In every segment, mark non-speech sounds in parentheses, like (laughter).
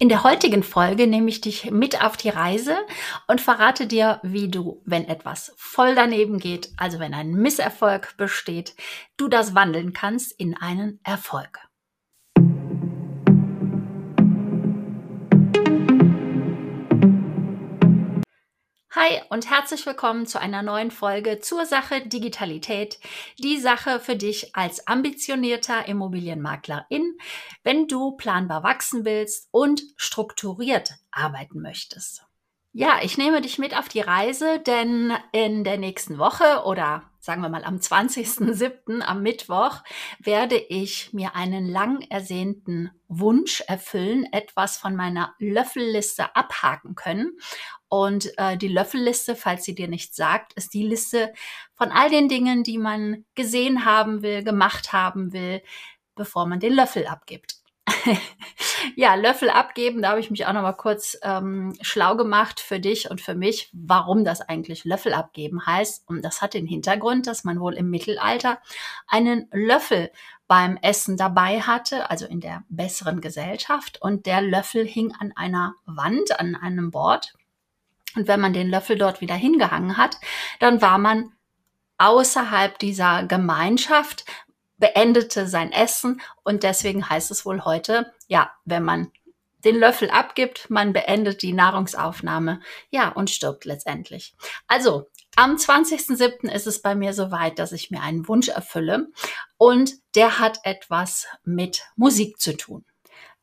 In der heutigen Folge nehme ich dich mit auf die Reise und verrate dir, wie du, wenn etwas voll daneben geht, also wenn ein Misserfolg besteht, du das wandeln kannst in einen Erfolg. Hi und herzlich willkommen zu einer neuen Folge zur Sache Digitalität. Die Sache für dich als ambitionierter Immobilienmaklerin, wenn du planbar wachsen willst und strukturiert arbeiten möchtest. Ja, ich nehme dich mit auf die Reise, denn in der nächsten Woche oder sagen wir mal am 20.07. am Mittwoch werde ich mir einen lang ersehnten Wunsch erfüllen, etwas von meiner Löffelliste abhaken können. Und äh, die Löffelliste, falls sie dir nichts sagt, ist die Liste von all den Dingen, die man gesehen haben will, gemacht haben will, bevor man den Löffel abgibt. (laughs) ja, Löffel abgeben, da habe ich mich auch noch mal kurz ähm, schlau gemacht für dich und für mich, warum das eigentlich Löffel abgeben heißt. Und das hat den Hintergrund, dass man wohl im Mittelalter einen Löffel beim Essen dabei hatte, also in der besseren Gesellschaft. Und der Löffel hing an einer Wand, an einem Bord. Und wenn man den Löffel dort wieder hingehangen hat, dann war man außerhalb dieser Gemeinschaft, beendete sein Essen und deswegen heißt es wohl heute, ja, wenn man den Löffel abgibt, man beendet die Nahrungsaufnahme, ja, und stirbt letztendlich. Also, am 20.07. ist es bei mir soweit, dass ich mir einen Wunsch erfülle und der hat etwas mit Musik zu tun.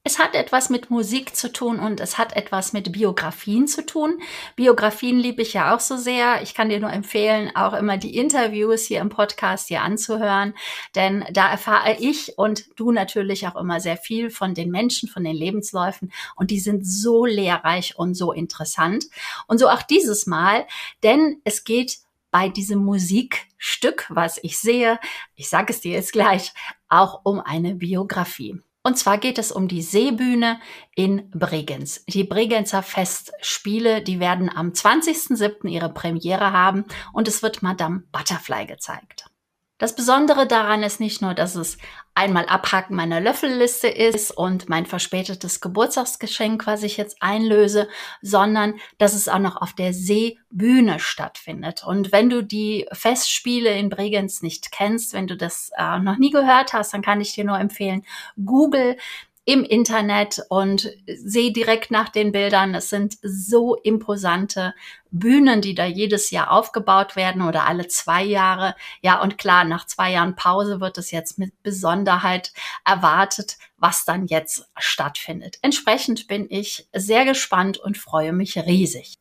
Es hat etwas mit Musik zu tun und es hat etwas mit Biografien zu tun. Biografien liebe ich ja auch so sehr. Ich kann dir nur empfehlen, auch immer die Interviews hier im Podcast hier anzuhören, denn da erfahre ich und du natürlich auch immer sehr viel von den Menschen, von den Lebensläufen und die sind so lehrreich und so interessant. Und so auch dieses Mal, denn es geht bei diesem Musikstück, was ich sehe, ich sage es dir jetzt gleich, auch um eine Biografie. Und zwar geht es um die Seebühne in Bregenz. Die Bregenzer Festspiele, die werden am 20.07. ihre Premiere haben und es wird Madame Butterfly gezeigt. Das Besondere daran ist nicht nur, dass es einmal Abhaken meiner Löffelliste ist und mein verspätetes Geburtstagsgeschenk, was ich jetzt einlöse, sondern dass es auch noch auf der Seebühne stattfindet. Und wenn du die Festspiele in Bregenz nicht kennst, wenn du das äh, noch nie gehört hast, dann kann ich dir nur empfehlen, Google im Internet und sehe direkt nach den Bildern. Es sind so imposante Bühnen, die da jedes Jahr aufgebaut werden oder alle zwei Jahre. Ja, und klar, nach zwei Jahren Pause wird es jetzt mit Besonderheit erwartet, was dann jetzt stattfindet. Entsprechend bin ich sehr gespannt und freue mich riesig.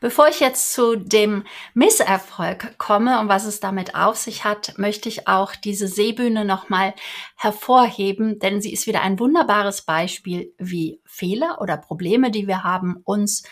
Bevor ich jetzt zu dem Misserfolg komme und was es damit auf sich hat, möchte ich auch diese Seebühne nochmal hervorheben, denn sie ist wieder ein wunderbares Beispiel, wie Fehler oder Probleme, die wir haben, uns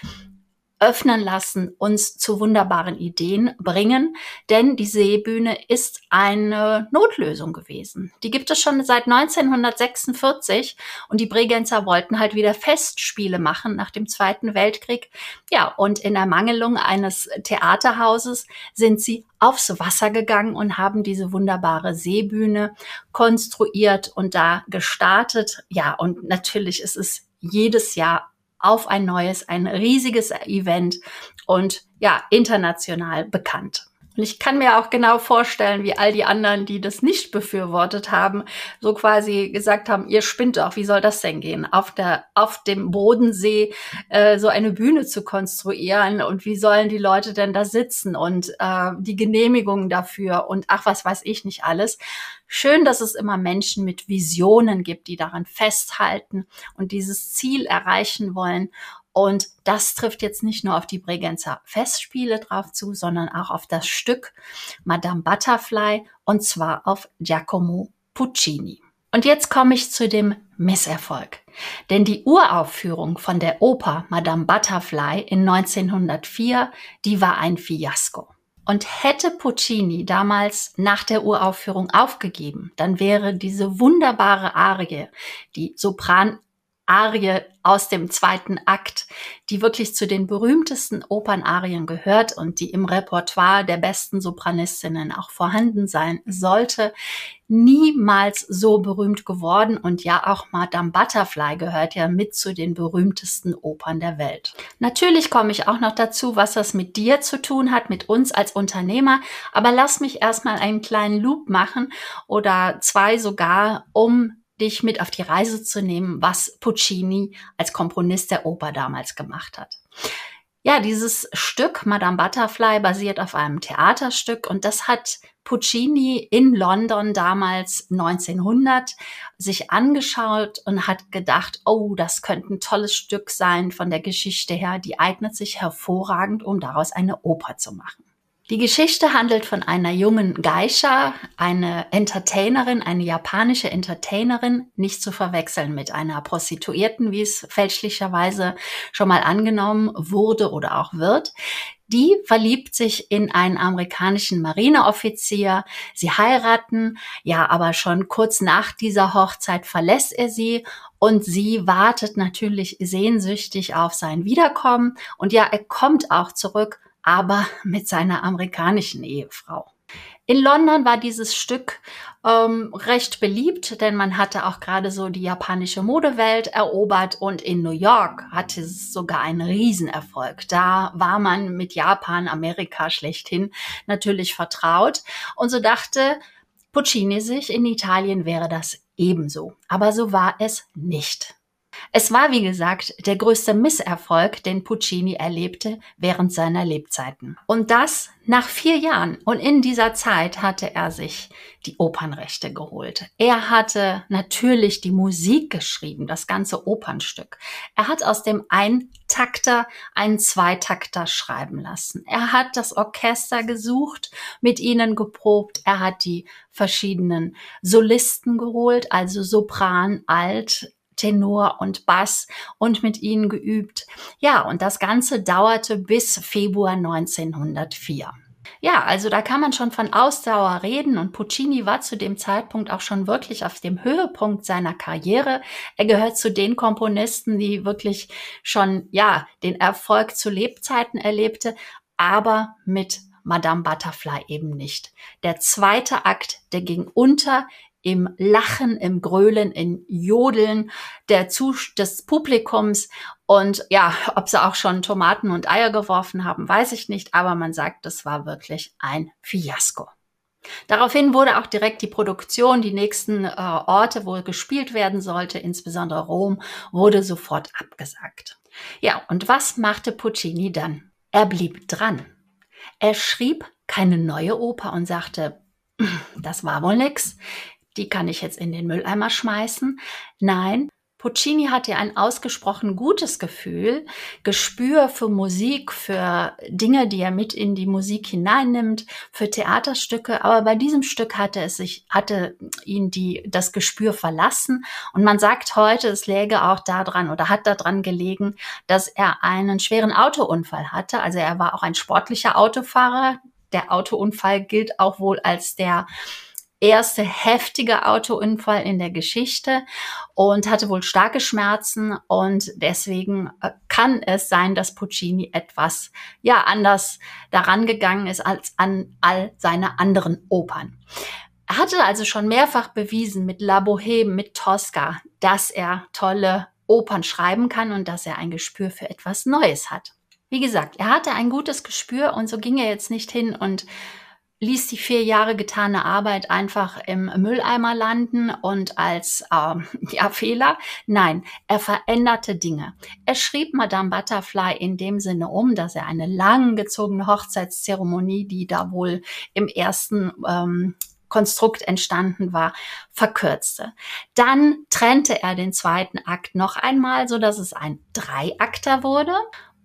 öffnen lassen, uns zu wunderbaren Ideen bringen, denn die Seebühne ist eine Notlösung gewesen. Die gibt es schon seit 1946 und die Bregenzer wollten halt wieder Festspiele machen nach dem Zweiten Weltkrieg. Ja, und in Ermangelung eines Theaterhauses sind sie aufs Wasser gegangen und haben diese wunderbare Seebühne konstruiert und da gestartet. Ja, und natürlich ist es jedes Jahr auf ein neues, ein riesiges Event und ja, international bekannt. Und ich kann mir auch genau vorstellen, wie all die anderen, die das nicht befürwortet haben, so quasi gesagt haben, ihr spinnt doch, wie soll das denn gehen? Auf der, auf dem Bodensee äh, so eine Bühne zu konstruieren und wie sollen die Leute denn da sitzen und äh, die Genehmigungen dafür und ach, was weiß ich nicht alles. Schön, dass es immer Menschen mit Visionen gibt, die daran festhalten und dieses Ziel erreichen wollen. Und das trifft jetzt nicht nur auf die Bregenzer Festspiele drauf zu, sondern auch auf das Stück Madame Butterfly und zwar auf Giacomo Puccini. Und jetzt komme ich zu dem Misserfolg. Denn die Uraufführung von der Oper Madame Butterfly in 1904, die war ein Fiasko. Und hätte Puccini damals nach der Uraufführung aufgegeben, dann wäre diese wunderbare Arie, die Sopran Arie aus dem zweiten Akt, die wirklich zu den berühmtesten Opernarien gehört und die im Repertoire der besten Sopranistinnen auch vorhanden sein sollte, niemals so berühmt geworden und ja auch Madame Butterfly gehört ja mit zu den berühmtesten Opern der Welt. Natürlich komme ich auch noch dazu, was das mit dir zu tun hat, mit uns als Unternehmer, aber lass mich erstmal einen kleinen Loop machen oder zwei sogar, um dich mit auf die Reise zu nehmen, was Puccini als Komponist der Oper damals gemacht hat. Ja, dieses Stück Madame Butterfly basiert auf einem Theaterstück und das hat Puccini in London damals 1900 sich angeschaut und hat gedacht, oh, das könnte ein tolles Stück sein von der Geschichte her, die eignet sich hervorragend, um daraus eine Oper zu machen. Die Geschichte handelt von einer jungen Geisha, eine Entertainerin, eine japanische Entertainerin, nicht zu verwechseln mit einer Prostituierten, wie es fälschlicherweise schon mal angenommen wurde oder auch wird. Die verliebt sich in einen amerikanischen Marineoffizier. Sie heiraten, ja, aber schon kurz nach dieser Hochzeit verlässt er sie und sie wartet natürlich sehnsüchtig auf sein Wiederkommen. Und ja, er kommt auch zurück aber mit seiner amerikanischen Ehefrau. In London war dieses Stück ähm, recht beliebt, denn man hatte auch gerade so die japanische Modewelt erobert und in New York hatte es sogar einen Riesenerfolg. Da war man mit Japan, Amerika schlechthin natürlich vertraut und so dachte Puccini sich, in Italien wäre das ebenso. Aber so war es nicht. Es war, wie gesagt, der größte Misserfolg, den Puccini erlebte während seiner Lebzeiten. Und das nach vier Jahren. Und in dieser Zeit hatte er sich die Opernrechte geholt. Er hatte natürlich die Musik geschrieben, das ganze Opernstück. Er hat aus dem Eintakter einen Zweitakter schreiben lassen. Er hat das Orchester gesucht, mit ihnen geprobt. Er hat die verschiedenen Solisten geholt, also Sopran, Alt, Tenor und Bass und mit ihnen geübt. Ja, und das Ganze dauerte bis Februar 1904. Ja, also da kann man schon von Ausdauer reden und Puccini war zu dem Zeitpunkt auch schon wirklich auf dem Höhepunkt seiner Karriere. Er gehört zu den Komponisten, die wirklich schon, ja, den Erfolg zu Lebzeiten erlebte, aber mit Madame Butterfly eben nicht. Der zweite Akt, der ging unter im Lachen, im Grölen, im Jodeln der Zus des Publikums. Und ja, ob sie auch schon Tomaten und Eier geworfen haben, weiß ich nicht, aber man sagt, das war wirklich ein Fiasko. Daraufhin wurde auch direkt die Produktion, die nächsten äh, Orte, wo gespielt werden sollte, insbesondere Rom, wurde sofort abgesagt. Ja, und was machte Puccini dann? Er blieb dran. Er schrieb keine neue Oper und sagte, das war wohl nix die kann ich jetzt in den Mülleimer schmeißen. Nein, Puccini hatte ein ausgesprochen gutes Gefühl, Gespür für Musik, für Dinge, die er mit in die Musik hineinnimmt, für Theaterstücke. Aber bei diesem Stück hatte es sich, hatte ihn die, das Gespür verlassen. Und man sagt heute, es läge auch daran oder hat daran gelegen, dass er einen schweren Autounfall hatte. Also er war auch ein sportlicher Autofahrer. Der Autounfall gilt auch wohl als der erste heftige Autounfall in der Geschichte und hatte wohl starke Schmerzen und deswegen äh, kann es sein, dass Puccini etwas ja anders daran gegangen ist als an all seine anderen Opern. Er hatte also schon mehrfach bewiesen mit La Boheme, mit Tosca, dass er tolle Opern schreiben kann und dass er ein Gespür für etwas Neues hat. Wie gesagt, er hatte ein gutes Gespür und so ging er jetzt nicht hin und ließ die vier Jahre getane Arbeit einfach im Mülleimer landen und als äh, (laughs) ja, Fehler. Nein, er veränderte Dinge. Er schrieb Madame Butterfly in dem Sinne um, dass er eine langgezogene Hochzeitszeremonie, die da wohl im ersten ähm, Konstrukt entstanden war, verkürzte. Dann trennte er den zweiten Akt noch einmal, so dass es ein Dreiakter wurde.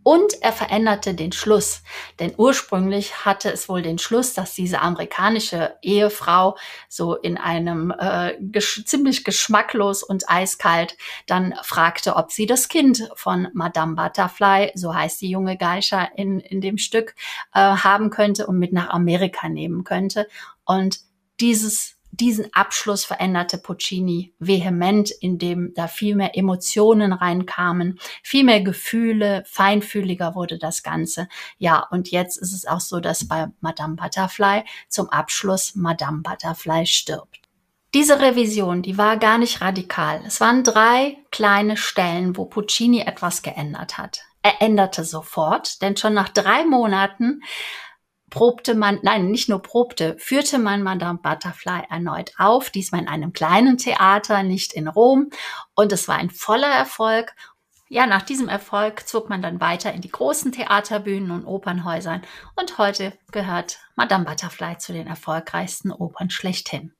Und er veränderte den Schluss, denn ursprünglich hatte es wohl den Schluss, dass diese amerikanische Ehefrau so in einem äh, gesch ziemlich geschmacklos und eiskalt dann fragte, ob sie das Kind von Madame Butterfly, so heißt die junge Geisha in, in dem Stück, äh, haben könnte und mit nach Amerika nehmen könnte. Und dieses diesen Abschluss veränderte Puccini vehement, indem da viel mehr Emotionen reinkamen, viel mehr Gefühle, feinfühliger wurde das Ganze. Ja, und jetzt ist es auch so, dass bei Madame Butterfly zum Abschluss Madame Butterfly stirbt. Diese Revision, die war gar nicht radikal. Es waren drei kleine Stellen, wo Puccini etwas geändert hat. Er änderte sofort, denn schon nach drei Monaten probte man, nein, nicht nur probte, führte man Madame Butterfly erneut auf, diesmal in einem kleinen Theater, nicht in Rom. Und es war ein voller Erfolg. Ja, nach diesem Erfolg zog man dann weiter in die großen Theaterbühnen und Opernhäusern. Und heute gehört Madame Butterfly zu den erfolgreichsten Opern schlechthin.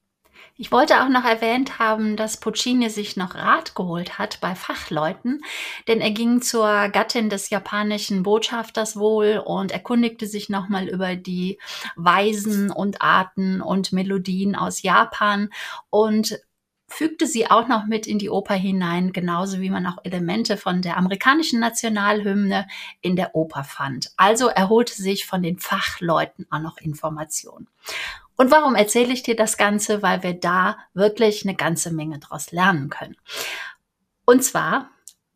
Ich wollte auch noch erwähnt haben, dass Puccini sich noch Rat geholt hat bei Fachleuten, denn er ging zur Gattin des japanischen Botschafters wohl und erkundigte sich nochmal über die Weisen und Arten und Melodien aus Japan und fügte sie auch noch mit in die Oper hinein, genauso wie man auch Elemente von der amerikanischen Nationalhymne in der Oper fand. Also er holte sich von den Fachleuten auch noch Informationen. Und warum erzähle ich dir das Ganze? Weil wir da wirklich eine ganze Menge draus lernen können. Und zwar,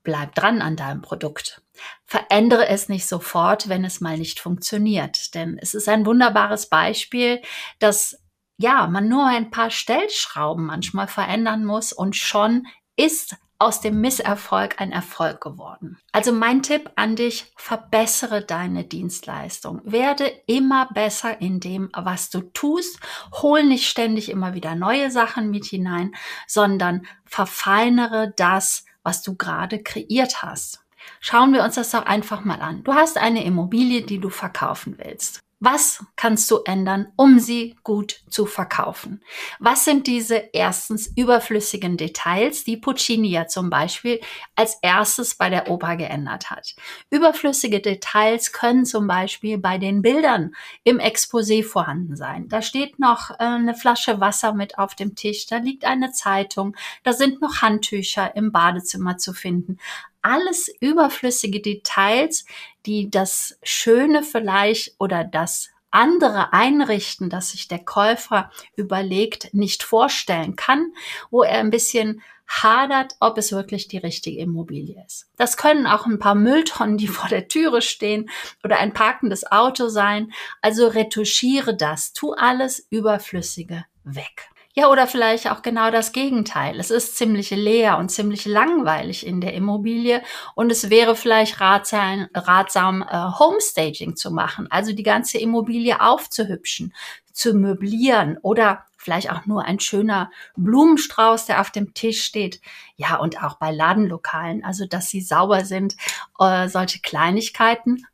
bleib dran an deinem Produkt. Verändere es nicht sofort, wenn es mal nicht funktioniert. Denn es ist ein wunderbares Beispiel, dass ja, man nur ein paar Stellschrauben manchmal verändern muss und schon ist aus dem Misserfolg ein Erfolg geworden. Also mein Tipp an dich, verbessere deine Dienstleistung. Werde immer besser in dem, was du tust. Hol nicht ständig immer wieder neue Sachen mit hinein, sondern verfeinere das, was du gerade kreiert hast. Schauen wir uns das doch einfach mal an. Du hast eine Immobilie, die du verkaufen willst. Was kannst du ändern, um sie gut zu verkaufen? Was sind diese erstens überflüssigen Details, die Puccini ja zum Beispiel als erstes bei der Oper geändert hat? Überflüssige Details können zum Beispiel bei den Bildern im Exposé vorhanden sein. Da steht noch äh, eine Flasche Wasser mit auf dem Tisch, da liegt eine Zeitung, da sind noch Handtücher im Badezimmer zu finden alles überflüssige Details, die das Schöne vielleicht oder das andere Einrichten, das sich der Käufer überlegt, nicht vorstellen kann, wo er ein bisschen hadert, ob es wirklich die richtige Immobilie ist. Das können auch ein paar Mülltonnen, die vor der Türe stehen oder ein parkendes Auto sein. Also retuschiere das, tu alles Überflüssige weg. Ja, oder vielleicht auch genau das Gegenteil. Es ist ziemlich leer und ziemlich langweilig in der Immobilie und es wäre vielleicht ratsam, ratsam äh, Homestaging zu machen, also die ganze Immobilie aufzuhübschen, zu möblieren oder vielleicht auch nur ein schöner Blumenstrauß, der auf dem Tisch steht. Ja, und auch bei Ladenlokalen, also dass sie sauber sind, äh, solche Kleinigkeiten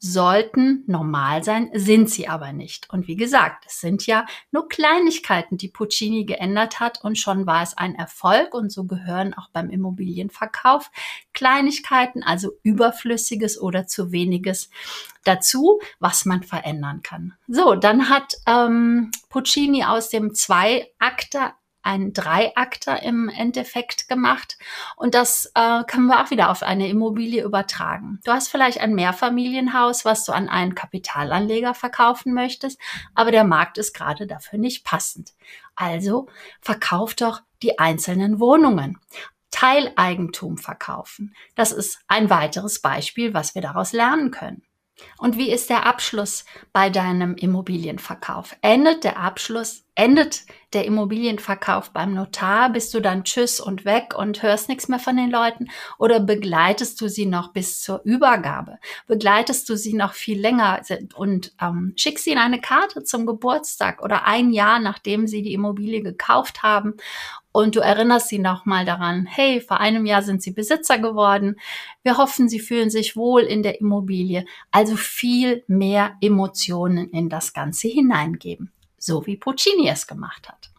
sollten normal sein, sind sie aber nicht. Und wie gesagt, es sind ja nur Kleinigkeiten, die Puccini geändert hat und schon war es ein Erfolg und so gehören auch beim Immobilienverkauf Kleinigkeiten, also überflüssiges oder zu weniges dazu, was man verändern kann. So, dann hat ähm, Puccini aus dem Zwei-Akter ein Dreiakter im Endeffekt gemacht. Und das äh, können wir auch wieder auf eine Immobilie übertragen. Du hast vielleicht ein Mehrfamilienhaus, was du an einen Kapitalanleger verkaufen möchtest, aber der Markt ist gerade dafür nicht passend. Also verkauf doch die einzelnen Wohnungen. Teileigentum verkaufen. Das ist ein weiteres Beispiel, was wir daraus lernen können. Und wie ist der Abschluss bei deinem Immobilienverkauf? Endet der Abschluss, endet der Immobilienverkauf beim Notar? Bist du dann tschüss und weg und hörst nichts mehr von den Leuten? Oder begleitest du sie noch bis zur Übergabe? Begleitest du sie noch viel länger und ähm, schickst ihnen eine Karte zum Geburtstag oder ein Jahr, nachdem sie die Immobilie gekauft haben und du erinnerst sie nochmal daran, hey, vor einem Jahr sind sie Besitzer geworden. Wir hoffen, sie fühlen sich wohl in der Immobilie. Also viel mehr Emotionen in das Ganze hineingeben. So wie Puccini es gemacht hat.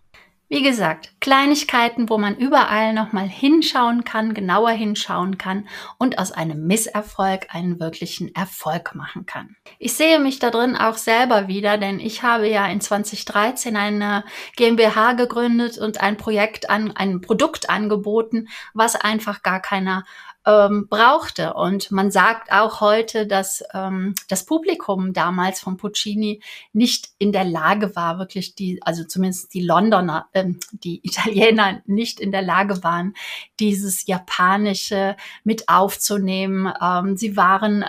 Wie gesagt, Kleinigkeiten, wo man überall nochmal hinschauen kann, genauer hinschauen kann und aus einem Misserfolg einen wirklichen Erfolg machen kann. Ich sehe mich da drin auch selber wieder, denn ich habe ja in 2013 eine GmbH gegründet und ein Projekt an, ein Produkt angeboten, was einfach gar keiner ähm, brauchte. Und man sagt auch heute, dass ähm, das Publikum damals von Puccini nicht in der Lage war, wirklich die, also zumindest die Londoner, ähm, die Italiener nicht in der Lage waren, dieses Japanische mit aufzunehmen. Ähm, sie waren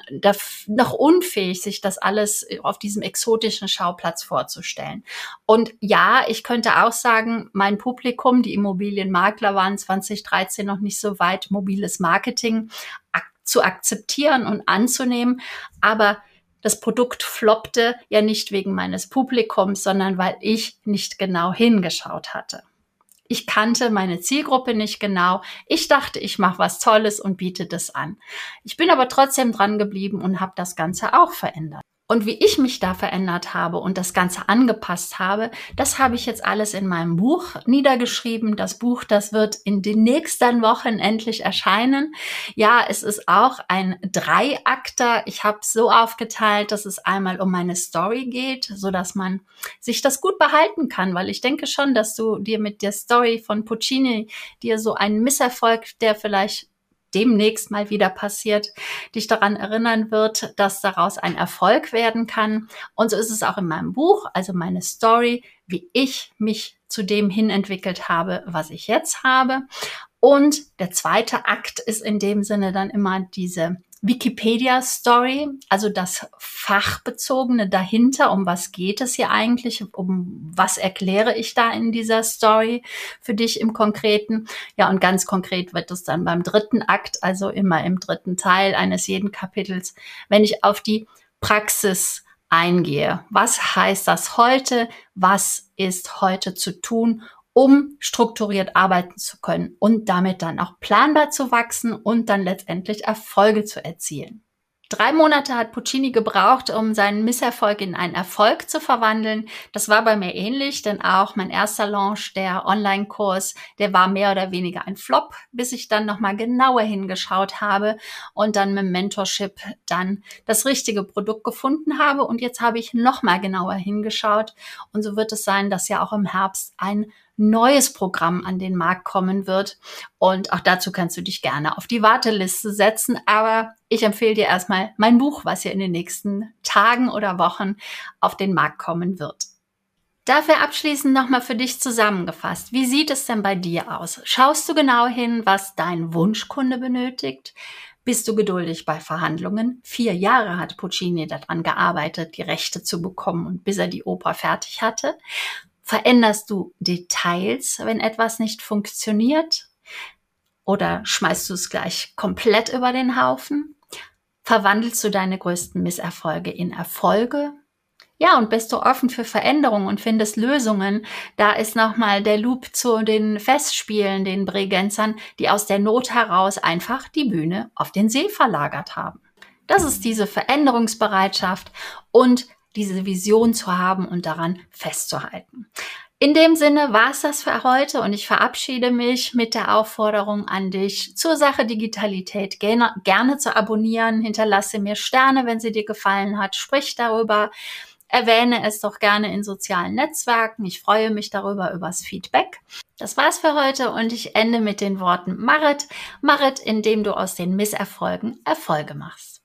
noch unfähig, sich das alles auf diesem exotischen Schauplatz vorzustellen. Und ja, ich könnte auch sagen, mein Publikum, die Immobilienmakler waren 2013 noch nicht so weit, mobiles Marketing ak zu akzeptieren und anzunehmen. Aber das Produkt floppte ja nicht wegen meines Publikums, sondern weil ich nicht genau hingeschaut hatte. Ich kannte meine Zielgruppe nicht genau. Ich dachte, ich mache was Tolles und biete das an. Ich bin aber trotzdem dran geblieben und habe das Ganze auch verändert. Und wie ich mich da verändert habe und das Ganze angepasst habe, das habe ich jetzt alles in meinem Buch niedergeschrieben. Das Buch, das wird in den nächsten Wochen endlich erscheinen. Ja, es ist auch ein Dreiakter. Ich habe so aufgeteilt, dass es einmal um meine Story geht, so dass man sich das gut behalten kann, weil ich denke schon, dass du dir mit der Story von Puccini dir so einen Misserfolg, der vielleicht demnächst mal wieder passiert, dich daran erinnern wird, dass daraus ein Erfolg werden kann. Und so ist es auch in meinem Buch, also meine Story, wie ich mich zu dem hin entwickelt habe, was ich jetzt habe. Und der zweite Akt ist in dem Sinne dann immer diese Wikipedia-Story, also das Fachbezogene dahinter, um was geht es hier eigentlich, um was erkläre ich da in dieser Story für dich im Konkreten. Ja, und ganz konkret wird es dann beim dritten Akt, also immer im dritten Teil eines jeden Kapitels, wenn ich auf die Praxis eingehe. Was heißt das heute? Was ist heute zu tun? Um strukturiert arbeiten zu können und damit dann auch planbar zu wachsen und dann letztendlich Erfolge zu erzielen. Drei Monate hat Puccini gebraucht, um seinen Misserfolg in einen Erfolg zu verwandeln. Das war bei mir ähnlich, denn auch mein erster Launch, der Online-Kurs, der war mehr oder weniger ein Flop, bis ich dann nochmal genauer hingeschaut habe und dann mit Mentorship dann das richtige Produkt gefunden habe. Und jetzt habe ich nochmal genauer hingeschaut. Und so wird es sein, dass ja auch im Herbst ein neues Programm an den Markt kommen wird. Und auch dazu kannst du dich gerne auf die Warteliste setzen. Aber ich empfehle dir erstmal mein Buch, was ja in den nächsten Tagen oder Wochen auf den Markt kommen wird. Dafür abschließend nochmal für dich zusammengefasst. Wie sieht es denn bei dir aus? Schaust du genau hin, was dein Wunschkunde benötigt? Bist du geduldig bei Verhandlungen? Vier Jahre hat Puccini daran gearbeitet, die Rechte zu bekommen und bis er die Oper fertig hatte. Veränderst du Details, wenn etwas nicht funktioniert? Oder schmeißt du es gleich komplett über den Haufen? Verwandelst du deine größten Misserfolge in Erfolge? Ja, und bist du offen für Veränderungen und findest Lösungen? Da ist nochmal der Loop zu den Festspielen, den Bregenzern, die aus der Not heraus einfach die Bühne auf den See verlagert haben. Das ist diese Veränderungsbereitschaft und diese Vision zu haben und daran festzuhalten. In dem Sinne war es das für heute und ich verabschiede mich mit der Aufforderung an dich, zur Sache Digitalität gerne, gerne zu abonnieren. Hinterlasse mir Sterne, wenn sie dir gefallen hat. Sprich darüber. Erwähne es doch gerne in sozialen Netzwerken. Ich freue mich darüber übers Feedback. Das war's für heute und ich ende mit den Worten Marit. Marit, indem du aus den Misserfolgen Erfolge machst.